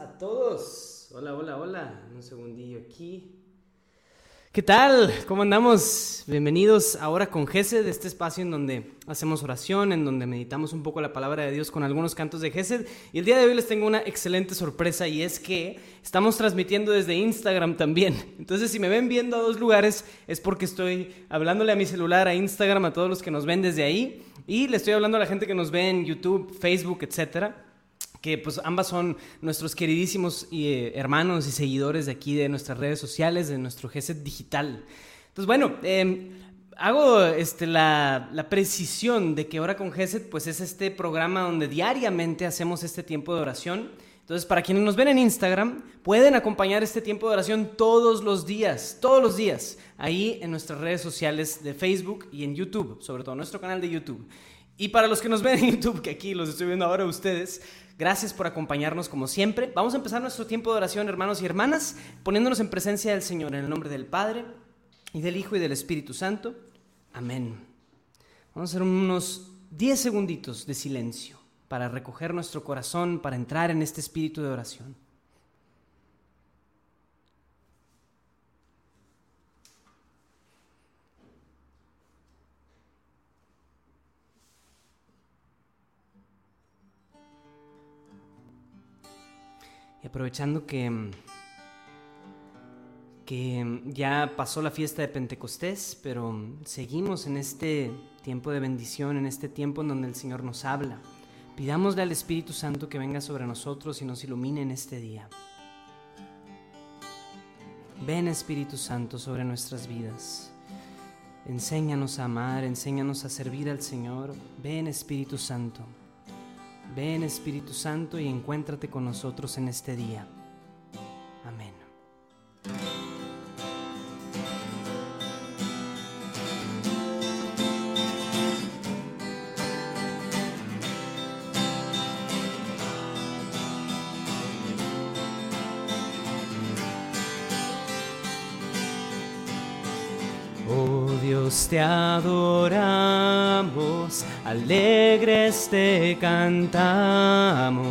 a todos. Hola, hola, hola. Un segundillo aquí. ¿Qué tal? ¿Cómo andamos? Bienvenidos ahora con Gesed, este espacio en donde hacemos oración, en donde meditamos un poco la palabra de Dios con algunos cantos de Gesed. Y el día de hoy les tengo una excelente sorpresa y es que estamos transmitiendo desde Instagram también. Entonces, si me ven viendo a dos lugares, es porque estoy hablándole a mi celular, a Instagram, a todos los que nos ven desde ahí. Y le estoy hablando a la gente que nos ve en YouTube, Facebook, etcétera que pues ambas son nuestros queridísimos eh, hermanos y seguidores de aquí de nuestras redes sociales, de nuestro GESET digital. Entonces, bueno, em, hago este, la, precisión de que ahora con GESET pues es este programa donde diariamente hacemos este tiempo de oración. Entonces, para quienes nos ven en Instagram, pueden acompañar este tiempo de oración todos los días, todos los días, ahí en nuestras redes sociales de Facebook y en YouTube, sobre todo nuestro canal de YouTube. Y para los que nos ven en YouTube, que aquí los estoy viendo ahora ustedes, Gracias por acompañarnos como siempre. Vamos a empezar nuestro tiempo de oración, hermanos y hermanas, poniéndonos en presencia del Señor, en el nombre del Padre, y del Hijo y del Espíritu Santo. Amén. Vamos a hacer unos 10 segunditos de silencio para recoger nuestro corazón, para entrar en este espíritu de oración. Aprovechando que, que ya pasó la fiesta de Pentecostés, pero seguimos en este tiempo de bendición, en este tiempo en donde el Señor nos habla. Pidámosle al Espíritu Santo que venga sobre nosotros y nos ilumine en este día. Ven Espíritu Santo sobre nuestras vidas. Enséñanos a amar, enséñanos a servir al Señor. Ven Espíritu Santo. Ven Espíritu Santo y encuéntrate con nosotros en este día. Amén. Oh Dios, te adoramos, alegres cantamos,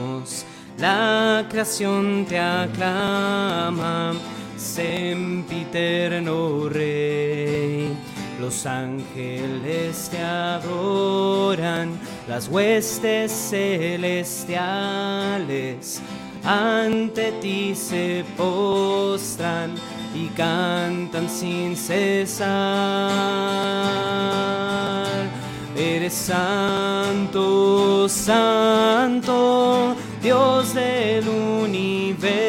la creación te aclama, sempiterno Rey. Los ángeles te adoran, las huestes celestiales ante ti se postran y cantan sin cesar. Eres santo, santo, Dios del universo,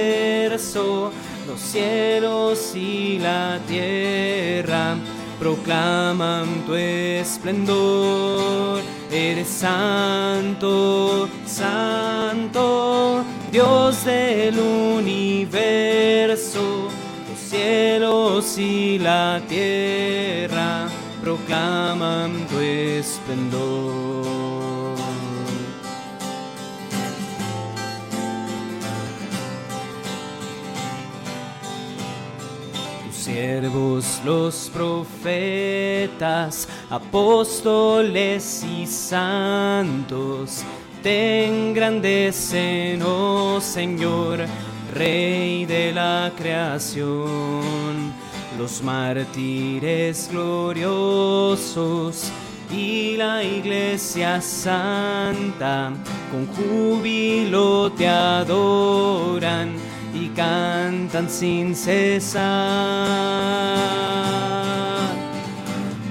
los cielos y la tierra proclaman tu esplendor. Eres santo, santo, Dios del universo cielos y la tierra proclaman tu esplendor. Tus siervos los profetas, apóstoles y santos, te engrandecen, oh Señor, Rey de la creación, los mártires gloriosos y la iglesia santa con júbilo te adoran y cantan sin cesar.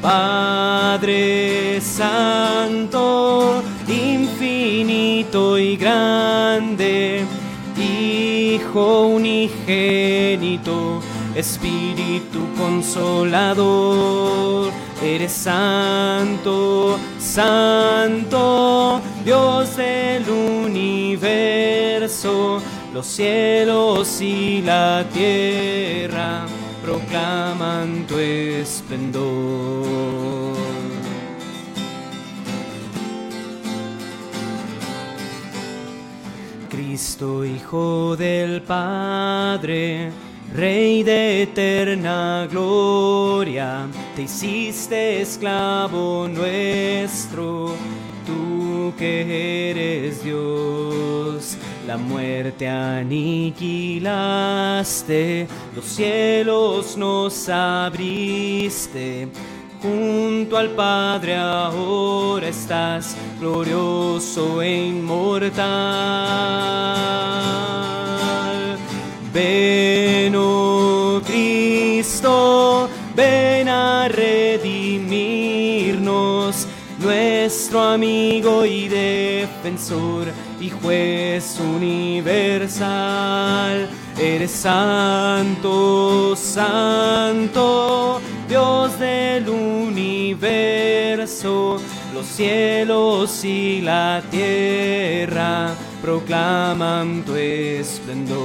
Padre Santo, infinito y grande, Hijo unigénito, Espíritu consolador, eres santo, santo, Dios del universo, los cielos y la tierra proclaman tu esplendor. Cristo, Hijo del Padre, Rey de eterna gloria, te hiciste esclavo nuestro, tú que eres Dios, la muerte aniquilaste, los cielos nos abriste. Junto al Padre ahora estás, glorioso e inmortal. Ven, oh Cristo, ven a redimirnos, nuestro amigo y defensor y juez universal. Eres santo, santo, Dios del universo. Los cielos y la tierra proclaman tu esplendor.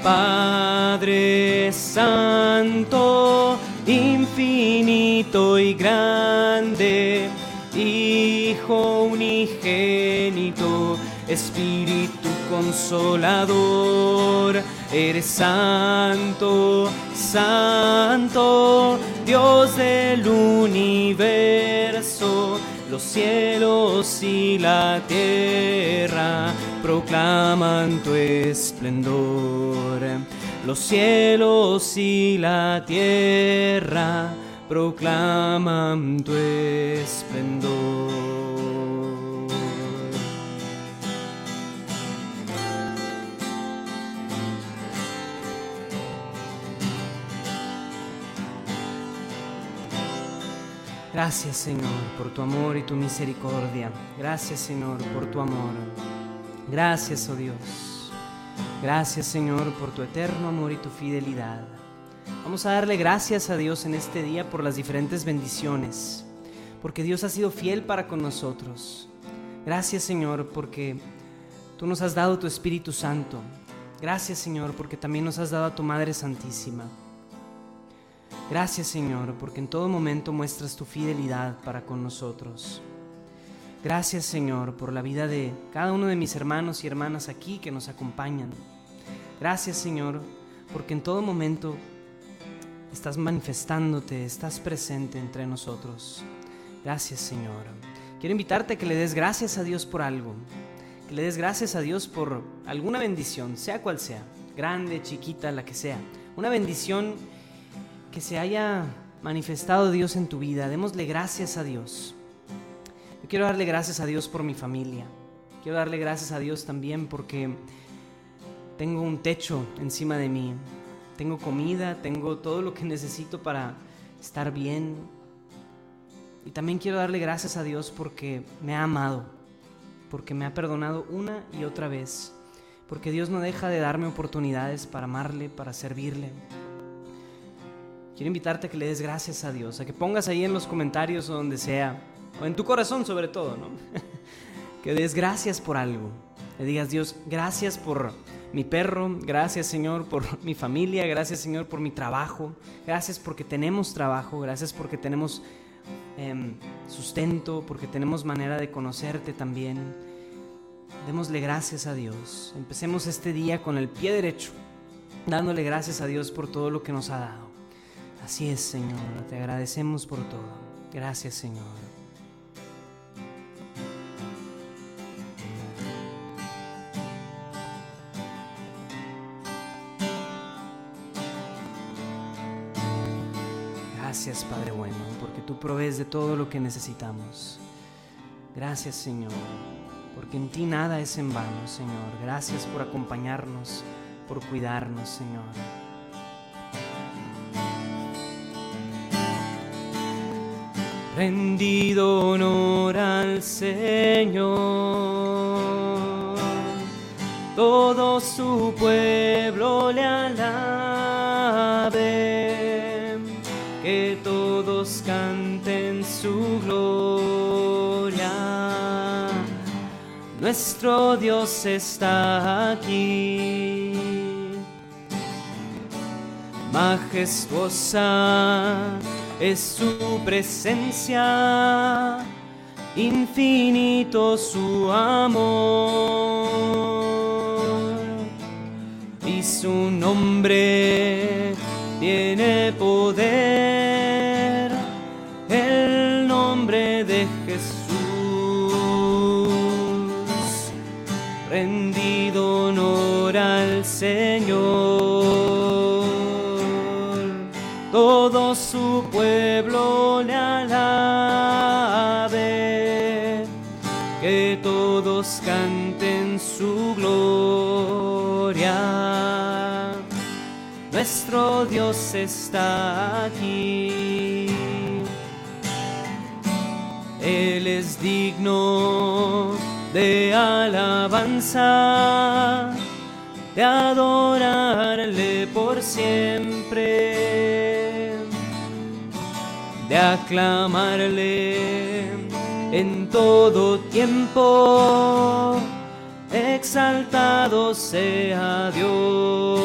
Padre Santo, infinito y grande, Hijo unigénito, Espíritu consolador, eres santo, santo, Dios del universo, los cielos y la tierra proclaman tu esplendor. Los cielos y la tierra proclaman tu esplendor. Gracias Señor por tu amor y tu misericordia. Gracias Señor por tu amor. Gracias, oh Dios. Gracias Señor por tu eterno amor y tu fidelidad. Vamos a darle gracias a Dios en este día por las diferentes bendiciones, porque Dios ha sido fiel para con nosotros. Gracias Señor porque tú nos has dado tu Espíritu Santo. Gracias Señor porque también nos has dado a tu Madre Santísima. Gracias Señor, porque en todo momento muestras tu fidelidad para con nosotros. Gracias Señor por la vida de cada uno de mis hermanos y hermanas aquí que nos acompañan. Gracias Señor, porque en todo momento estás manifestándote, estás presente entre nosotros. Gracias Señor. Quiero invitarte a que le des gracias a Dios por algo, que le des gracias a Dios por alguna bendición, sea cual sea, grande, chiquita, la que sea. Una bendición que se haya manifestado Dios en tu vida. Démosle gracias a Dios. Yo quiero darle gracias a Dios por mi familia. Quiero darle gracias a Dios también porque tengo un techo encima de mí. Tengo comida, tengo todo lo que necesito para estar bien. Y también quiero darle gracias a Dios porque me ha amado, porque me ha perdonado una y otra vez, porque Dios no deja de darme oportunidades para amarle, para servirle. Quiero invitarte a que le des gracias a Dios, a que pongas ahí en los comentarios o donde sea, o en tu corazón sobre todo, ¿no? que des gracias por algo. Le digas, Dios, gracias por mi perro, gracias Señor por mi familia, gracias Señor por mi trabajo, gracias porque tenemos trabajo, gracias porque tenemos em, sustento, porque tenemos manera de conocerte también. Démosle gracias a Dios. Empecemos este día con el pie derecho, dándole gracias a Dios por todo lo que nos ha dado. Así es, Señor, te agradecemos por todo. Gracias, Señor. Gracias, Padre bueno, porque tú provees de todo lo que necesitamos. Gracias, Señor, porque en ti nada es en vano, Señor. Gracias por acompañarnos, por cuidarnos, Señor. Rendido honor al Señor. Todo su pueblo le alabe, que todos canten su gloria. Nuestro Dios está aquí, majestuosa es su presencia, infinito su amor. Y su nombre tiene poder, el nombre de Jesús. Rendido honor al Señor. Su pueblo le alabe, que todos canten su gloria. Nuestro Dios está aquí. Él es digno de alabanza, de adorarle aclamarle en todo tiempo, exaltado sea Dios,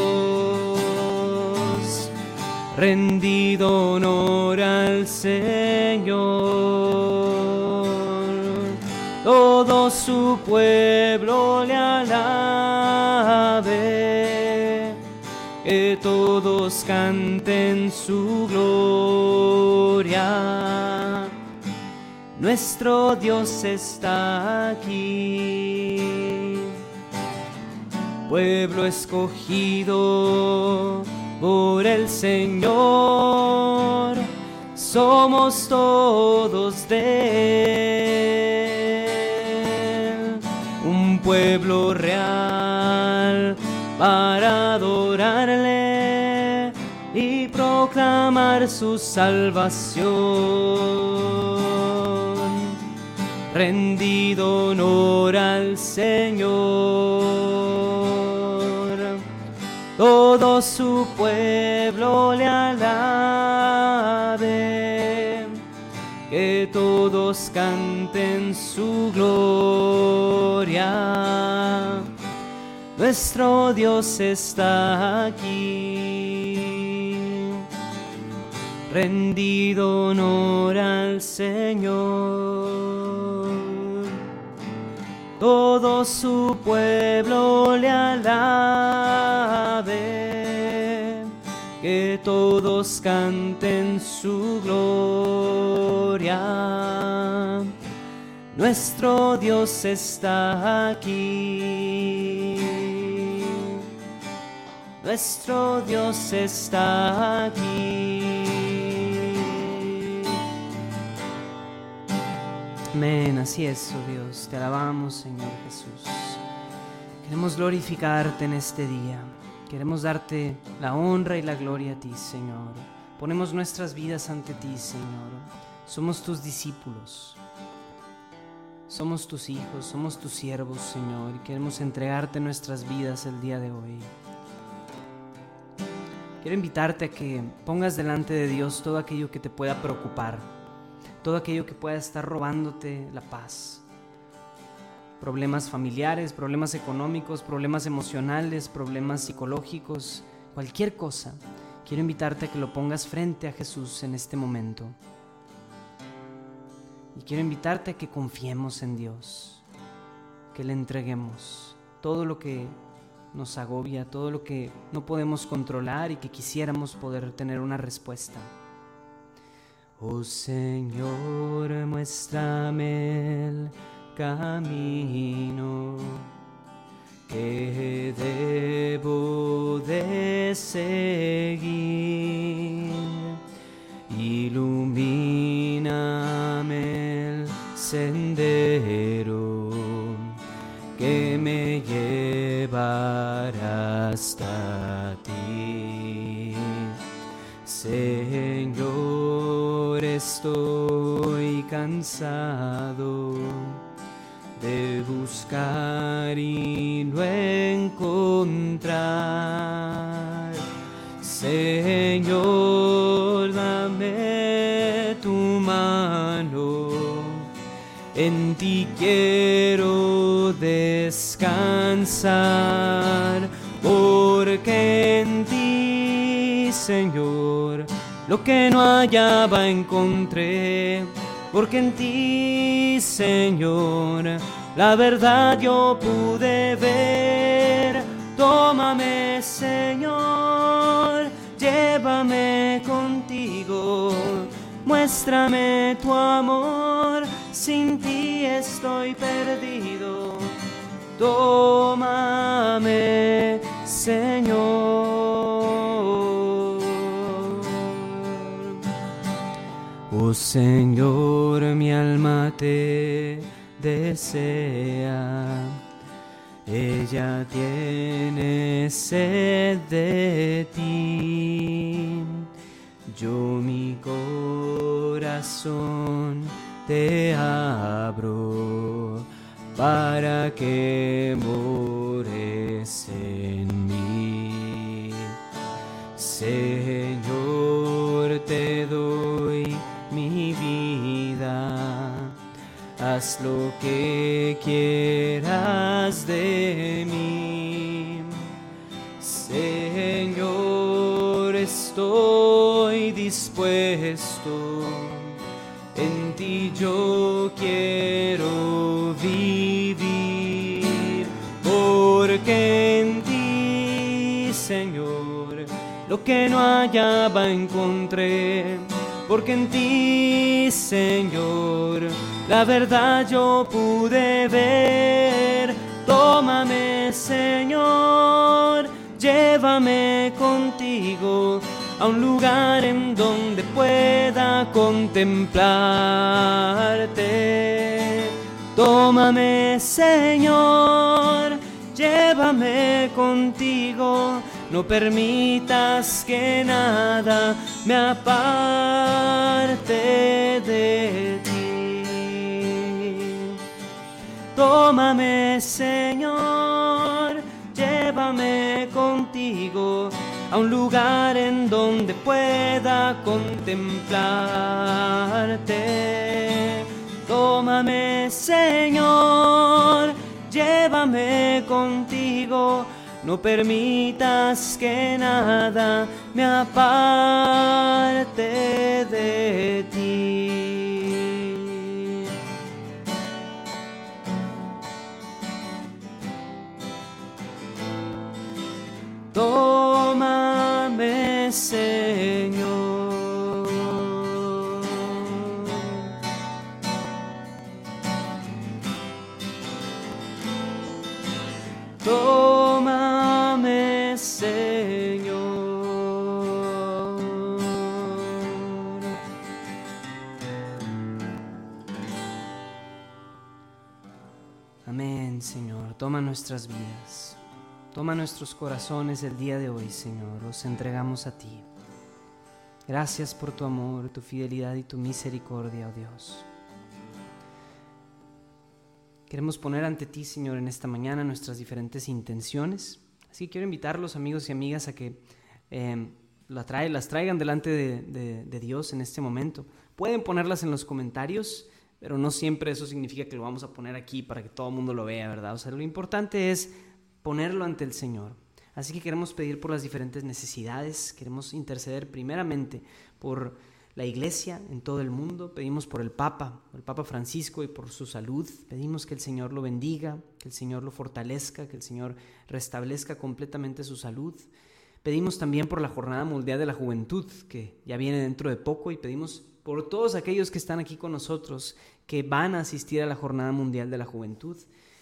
rendido honor al Señor. Todo su pueblo le alabe, que todos canten su Nuestro Dios está aquí, pueblo escogido por el Señor, somos todos de Él pueblo real para adorarle y proclamar su salvación. Rendido honor al Señor, todo su pueblo le alabe, que todos canten su gloria nuestro Dios está aquí. Rendido honor al Señor. Todo su pueblo le alabe, que todos canten su gloria. Nuestro Dios está aquí nuestro Dios está aquí. Amén, así es, oh Dios, te alabamos Señor Jesús. Queremos glorificarte en este día, queremos darte la honra y la gloria a ti Señor. Ponemos nuestras vidas ante ti Señor, somos tus discípulos. Somos tus hijos, somos tus siervos, Señor, y queremos entregarte nuestras vidas el día de hoy. Quiero invitarte a que pongas delante de Dios todo aquello que te pueda preocupar, todo aquello que pueda estar robándote la paz. Problemas familiares, problemas económicos, problemas emocionales, problemas psicológicos, cualquier cosa. Quiero invitarte a que lo pongas frente a Jesús en este momento. Y quiero invitarte a que confiemos en Dios, que le entreguemos todo lo que nos agobia, todo lo que no podemos controlar y que quisiéramos poder tener una respuesta. Oh Señor, muéstrame el camino que debo de seguir. Ilumíname el sendero cansado de buscar y no encontrar. Señor, dame tu mano en ti quiero descansar, porque en ti, Señor, lo que no hallaba encontré, porque en ti, Señor, la verdad yo pude ver. Tómame, Señor, llévame contigo, muéstrame tu amor sin ti estoy perdido. Tómame, Señor. Señor, mi alma te desea. Ella tiene sed de ti. Yo mi corazón te abro para que mores en mí. Haz lo que quieras de mí. Señor, estoy dispuesto, en ti yo quiero vivir, porque en ti, Señor, lo que no hallaba encontré, porque en ti, Señor, la verdad yo pude ver. Tómame, Señor, llévame contigo a un lugar en donde pueda contemplarte. Tómame, Señor, llévame contigo, no permitas que nada me aparte de Tómame, Señor, llévame contigo a un lugar en donde pueda contemplarte. Tómame, Señor, llévame contigo, no permitas que nada me aparte de nuestras vidas. Toma nuestros corazones el día de hoy, Señor. Los entregamos a ti. Gracias por tu amor, tu fidelidad y tu misericordia, oh Dios. Queremos poner ante ti, Señor, en esta mañana nuestras diferentes intenciones. Así que quiero invitarlos, amigos y amigas, a que eh, las traigan delante de, de Dios en este momento. Pueden ponerlas en los comentarios, pero no siempre eso significa que lo vamos a poner aquí para que todo el mundo lo vea, ¿verdad? O sea, lo importante es ponerlo ante el Señor. Así que queremos pedir por las diferentes necesidades, queremos interceder primeramente por la iglesia en todo el mundo, pedimos por el Papa, el Papa Francisco y por su salud, pedimos que el Señor lo bendiga, que el Señor lo fortalezca, que el Señor restablezca completamente su salud. Pedimos también por la Jornada Mundial de la Juventud, que ya viene dentro de poco, y pedimos por todos aquellos que están aquí con nosotros, que van a asistir a la Jornada Mundial de la Juventud.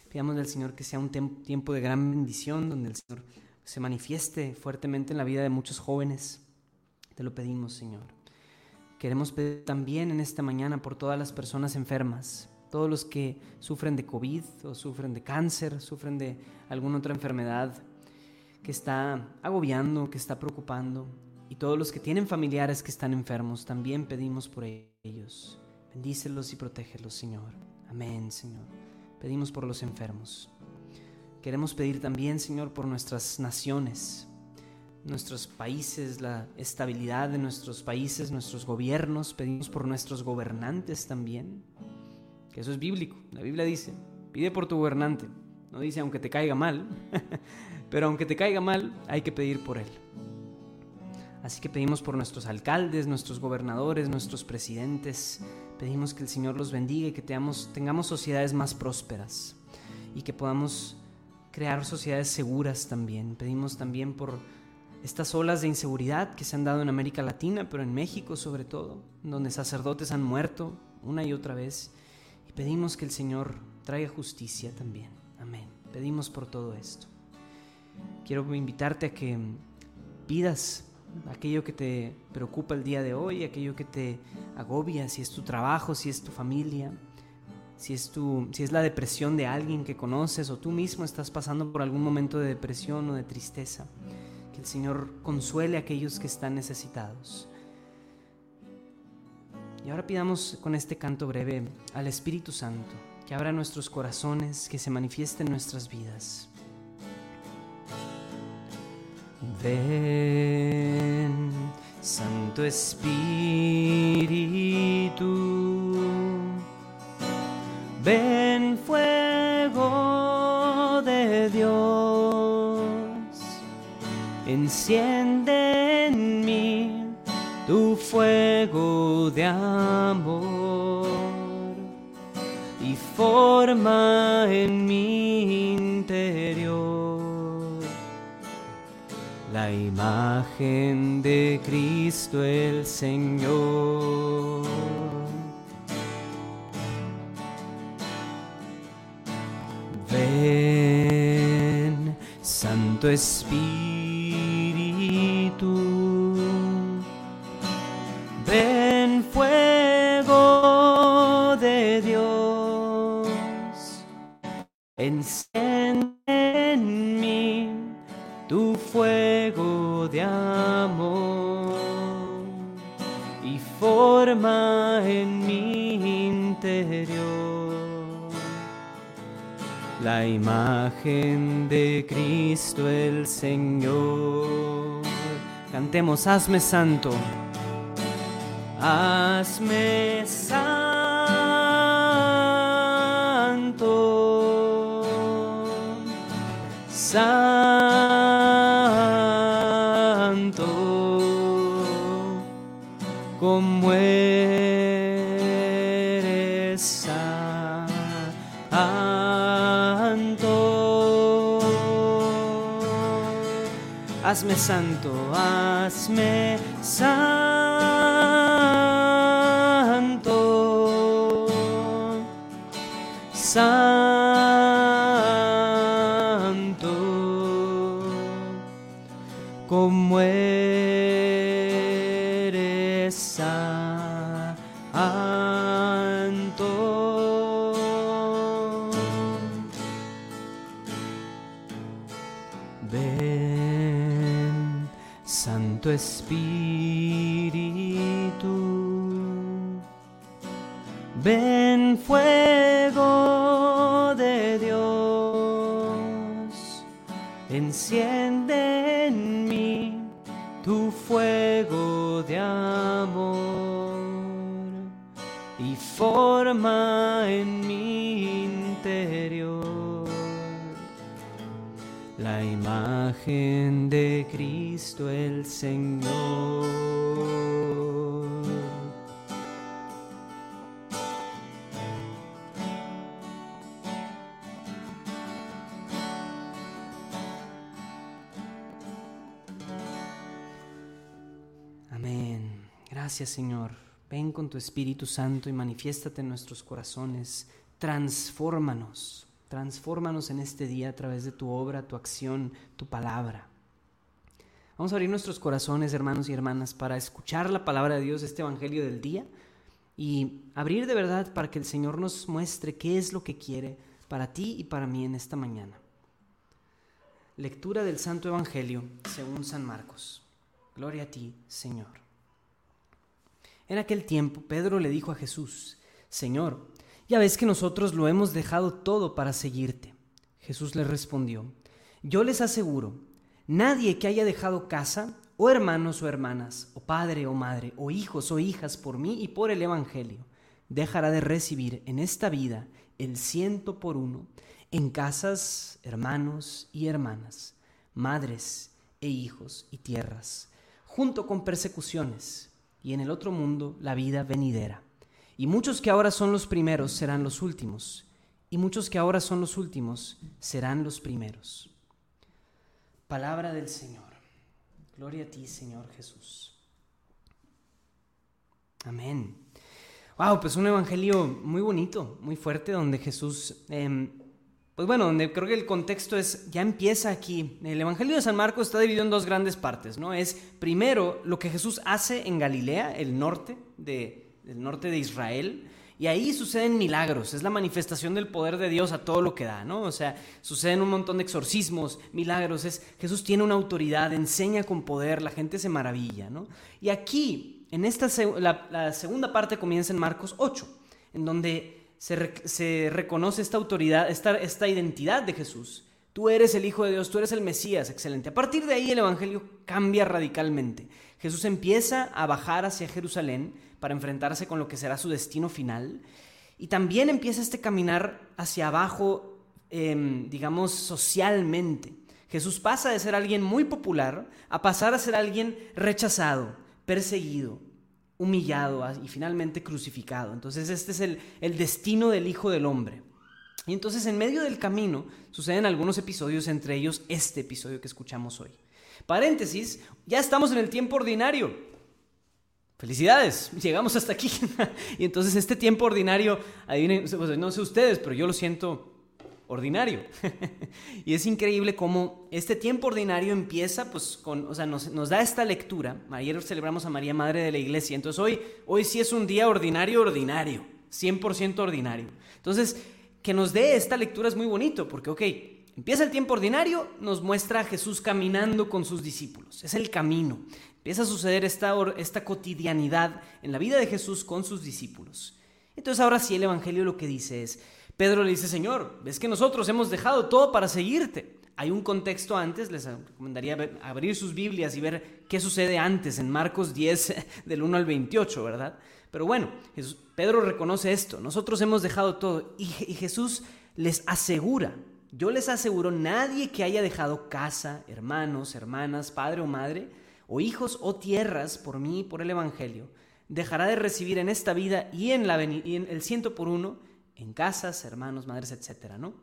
Pidamos al Señor que sea un tiempo de gran bendición, donde el Señor se manifieste fuertemente en la vida de muchos jóvenes. Te lo pedimos, Señor. Queremos pedir también en esta mañana por todas las personas enfermas, todos los que sufren de COVID o sufren de cáncer, sufren de alguna otra enfermedad que está agobiando, que está preocupando, y todos los que tienen familiares que están enfermos, también pedimos por ellos. Bendícelos y protégelos, Señor. Amén, Señor. Pedimos por los enfermos. Queremos pedir también, Señor, por nuestras naciones, nuestros países, la estabilidad de nuestros países, nuestros gobiernos, pedimos por nuestros gobernantes también, que eso es bíblico. La Biblia dice, pide por tu gobernante, no dice aunque te caiga mal, pero aunque te caiga mal, hay que pedir por él. Así que pedimos por nuestros alcaldes, nuestros gobernadores, nuestros presidentes, pedimos que el Señor los bendiga y que tengamos, sociedades más prósperas y que podamos crear sociedades seguras también. Pedimos también por estas olas de inseguridad que se han dado en América Latina, pero en México sobre todo, donde sacerdotes han muerto una y otra vez. Y pedimos que el Señor traiga justicia también. Amén. Pedimos por todo esto. Quiero invitarte a que pidas aquello que te preocupa el día de hoy, aquello que te agobia, si es tu trabajo, si es tu familia, si es, tu, si es la depresión de alguien que conoces o tú mismo estás pasando por algún momento de depresión o de tristeza. Que el Señor consuele a aquellos que están necesitados. Y ahora pidamos con este canto breve al Espíritu Santo que abra nuestros corazones, que se manifieste en nuestras vidas. Ven, Santo Espíritu, ven fuego de Dios, enciende en mí tu fuego de amor y forma en mi interior la imagen de Cristo el Señor. Ven, Santo Espíritu, imagen de Cristo el Señor. Cantemos, hazme santo, hazme santo, santo, como Hazme santo, hazme santo, enciende en mí tu fuego de amor y forma en mi interior la imagen de Cristo el Señor. Señor. Ven con tu Espíritu Santo y manifiéstate en nuestros corazones. Transfórmanos. Transfórmanos en este día a través de tu obra, tu acción, tu palabra. Vamos a abrir nuestros corazones, hermanos y hermanas, para escuchar la palabra de Dios, este Evangelio del día, y abrir de verdad para que el Señor nos muestre qué es lo que quiere para ti y para mí en esta mañana. Lectura del Santo Evangelio según San Marcos. Gloria a ti, Señor. En aquel tiempo, Pedro le dijo a Jesús, Señor, ya ves que nosotros lo hemos dejado todo para seguirte. Jesús le respondió, yo les aseguro, nadie que haya dejado casa, o hermanos o hermanas, o padre o madre, o hijos o hijas por mí y por el Evangelio, dejará de recibir en esta vida el ciento por uno en casas, hermanos y hermanas, madres e hijos y tierras, junto con persecuciones, y en el otro mundo la vida venidera. Y muchos que ahora son los primeros serán los últimos, y muchos que ahora son los últimos serán los primeros. Palabra del Señor. Gloria a ti, Señor Jesús. Amén. Wow, pues un evangelio muy bonito, muy fuerte, donde Jesús, eh, pues bueno, donde creo que el contexto es, ya empieza aquí. El Evangelio de San Marcos está dividido en dos grandes partes, ¿no? Es primero lo que Jesús hace en Galilea, el norte de, el norte de Israel, y ahí suceden milagros, es la manifestación del poder de Dios a todo lo que da, ¿no? O sea, suceden un montón de exorcismos, milagros, es Jesús tiene una autoridad, enseña con poder, la gente se maravilla, ¿no? Y aquí, en esta la, segunda parte comienza en Marcos 8, en donde se, reconoce esta autoridad, esta, esta identidad de Jesús. Tú eres el Hijo de Dios, tú eres el Mesías, excelente. A partir de ahí el Evangelio cambia radicalmente. Jesús empieza a bajar hacia Jerusalén, para enfrentarse con lo que será su destino final. Y también empieza este caminar hacia abajo, em, digamos, socialmente. Jesús pasa de ser alguien muy popular a pasar a ser alguien rechazado, perseguido, humillado y finalmente crucificado. Entonces este es el, el destino del Hijo del Hombre. Y entonces en medio del camino suceden algunos episodios, entre ellos este episodio que escuchamos hoy. Paréntesis, ya estamos en el tiempo ordinario. Felicidades, llegamos hasta aquí. y entonces este tiempo ordinario, pues, no sé ustedes, pero yo lo siento ordinario. y es increíble cómo este tiempo ordinario empieza, pues, con, o sea, nos, da esta lectura. Ayer celebramos a María Madre de la Iglesia, entonces hoy, hoy sí es un día ordinario, ordinario, 100% ordinario. Entonces, que nos dé esta lectura es muy bonito, porque, ok, empieza el tiempo ordinario, nos muestra a Jesús caminando con sus discípulos, es el camino. Empieza a suceder esta, esta cotidianidad en la vida de Jesús con sus discípulos. Entonces ahora sí el Evangelio lo que dice es, Pedro le dice, Señor, ves que nosotros hemos dejado todo para seguirte. Hay un contexto antes, les recomendaría abrir sus Biblias y ver qué sucede antes en Marcos 10 del 1 al 28, ¿verdad? Pero bueno, Pedro reconoce esto, nosotros hemos dejado todo y, y Jesús les asegura, yo les aseguro, nadie que haya dejado casa, hermanos, hermanas, padre o madre, o hijos o tierras por mí y por el Evangelio, dejará de recibir en esta vida y en, la, en el ciento por uno, en casas, hermanos, madres, etcétera, ¿no?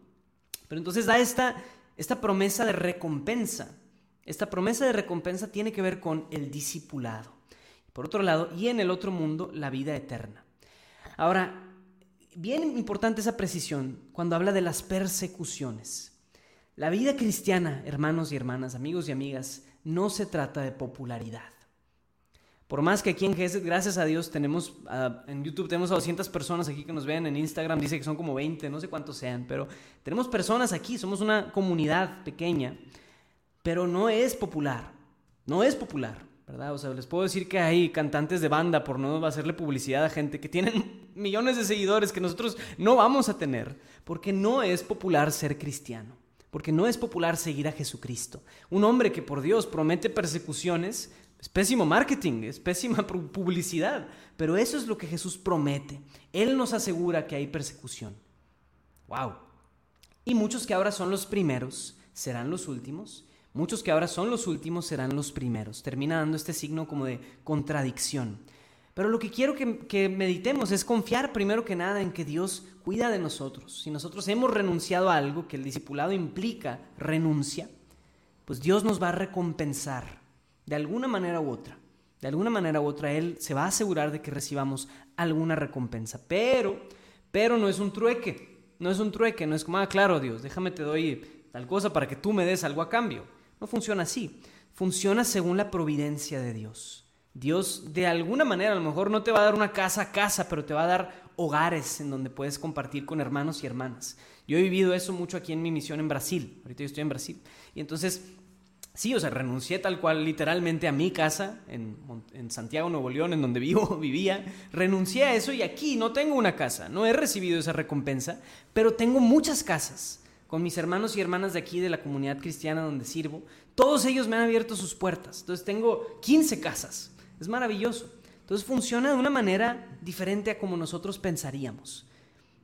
Pero entonces da esta, esta promesa de recompensa. Esta promesa de recompensa tiene que ver con el discipulado. Por otro lado, y en el otro mundo, la vida eterna. Ahora, bien importante esa precisión cuando habla de las persecuciones. La vida cristiana, hermanos y hermanas, amigos y amigas, no se trata de popularidad. Por más que aquí en GESET, gracias a Dios, tenemos, ah, en YouTube tenemos a 200 personas aquí que nos ven, en Instagram dice que son como 20, no sé cuántos sean, pero tenemos personas aquí, somos una comunidad pequeña, pero no es popular, no es popular, ¿verdad? O sea, les puedo decir que hay cantantes de banda, por no hacerle publicidad a gente que tienen millones de seguidores que nosotros no vamos a tener, porque no es popular ser cristiano porque no es popular seguir a Jesucristo. Un hombre que por Dios promete persecuciones, es pésimo marketing, es pésima publicidad, pero eso es lo que Jesús promete. Él nos asegura que hay persecución. ¡Wow! Y muchos que ahora son los primeros serán los últimos. Muchos que ahora son los últimos serán los primeros. Termina dando este signo como de contradicción. Pero lo que quiero que, meditemos es confiar primero que nada en que Dios cuida de nosotros. Si nosotros hemos renunciado a algo que el discipulado implica renuncia, pues Dios nos va a recompensar de alguna manera u otra. De alguna manera u otra Él se va a asegurar de que recibamos alguna recompensa. Pero, pero no es un trueque. No es un trueque, no es como, ah, claro, Dios, déjame te doy tal cosa para que tú me des algo a cambio. No funciona así. Funciona según la providencia de Dios. Dios de alguna manera a lo mejor no te va a dar una casa a casa, pero te va a dar hogares en donde puedes compartir con hermanos y hermanas. Yo he vivido eso mucho aquí en mi misión en Brasil. Ahorita yo estoy en Brasil. Y entonces, sí, o sea, renuncié tal cual literalmente a mi casa en, Santiago, Nuevo León, en donde vivo, vivía. Renuncié a eso y aquí no tengo una casa. No he recibido esa recompensa, pero tengo muchas casas con mis hermanos y hermanas de aquí, de la comunidad cristiana donde sirvo. Todos ellos me han abierto sus puertas. Entonces tengo 15 casas. Es maravilloso. Entonces funciona de una manera diferente a como nosotros pensaríamos.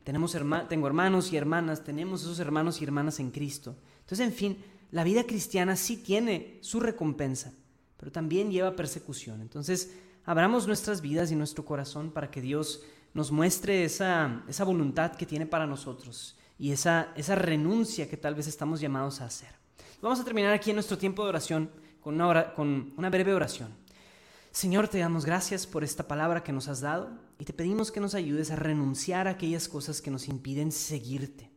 Tenemos tengo hermanos y hermanas, tenemos esos hermanos y hermanas en Cristo. Entonces, en fin, la vida cristiana sí tiene su recompensa, pero también lleva persecución. Entonces, abramos nuestras vidas y nuestro corazón para que Dios nos muestre esa, esa voluntad que tiene para nosotros y esa, esa renuncia que tal vez estamos llamados a hacer. Vamos a terminar aquí en nuestro tiempo de oración con una, con una breve oración. Señor, te damos gracias por esta palabra que nos has dado y te pedimos que nos ayudes a renunciar a aquellas cosas que nos impiden seguirte.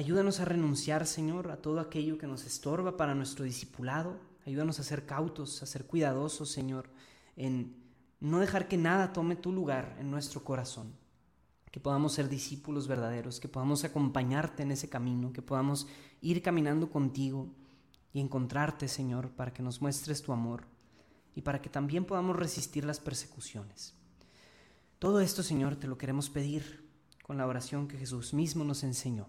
Ayúdanos a renunciar, Señor, a todo aquello que nos estorba para nuestro discipulado. Ayúdanos a ser cautos, a ser cuidadosos, Señor, en no dejar que nada tome tu lugar en nuestro corazón. Que podamos ser discípulos verdaderos, que podamos acompañarte en ese camino, que podamos ir caminando contigo y encontrarte, Señor, para que nos muestres tu amor y para que también podamos resistir las persecuciones. Todo esto, Señor, te lo queremos pedir con la oración que Jesús mismo nos enseñó.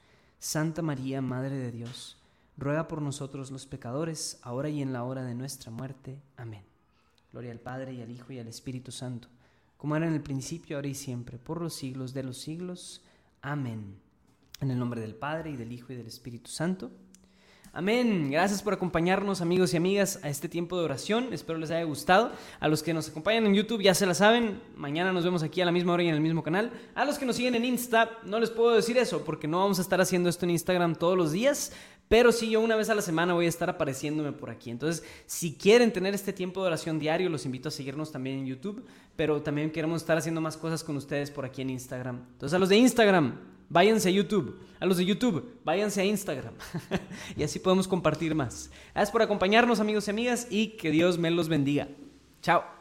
Santa María, Madre de Dios, ruega por nosotros los pecadores, ahora y en la hora de nuestra muerte. Amén. Gloria al Padre y al Hijo y al Espíritu Santo, como era en el principio, ahora y siempre, por los siglos de los siglos. Amén. En el nombre del Padre y del Hijo y del Espíritu Santo. Amén. Gracias por acompañarnos amigos y amigas a este tiempo de oración. Espero les haya gustado. A los que nos acompañan en YouTube ya se la saben. Mañana nos vemos aquí a la misma hora y en el mismo canal. A los que nos siguen en Insta, no les puedo decir eso porque no vamos a estar haciendo esto en Instagram todos los días. Pero sí, yo una vez a la semana voy a estar apareciéndome por aquí. Entonces, si quieren tener este tiempo de oración diario, los invito a seguirnos también en YouTube. Pero también queremos estar haciendo más cosas con ustedes por aquí en Instagram. Entonces, a los de Instagram, váyanse a YouTube. A los de YouTube, váyanse a Instagram. y así podemos compartir más. Gracias por acompañarnos, amigos y amigas, y que Dios me los bendiga. Chao.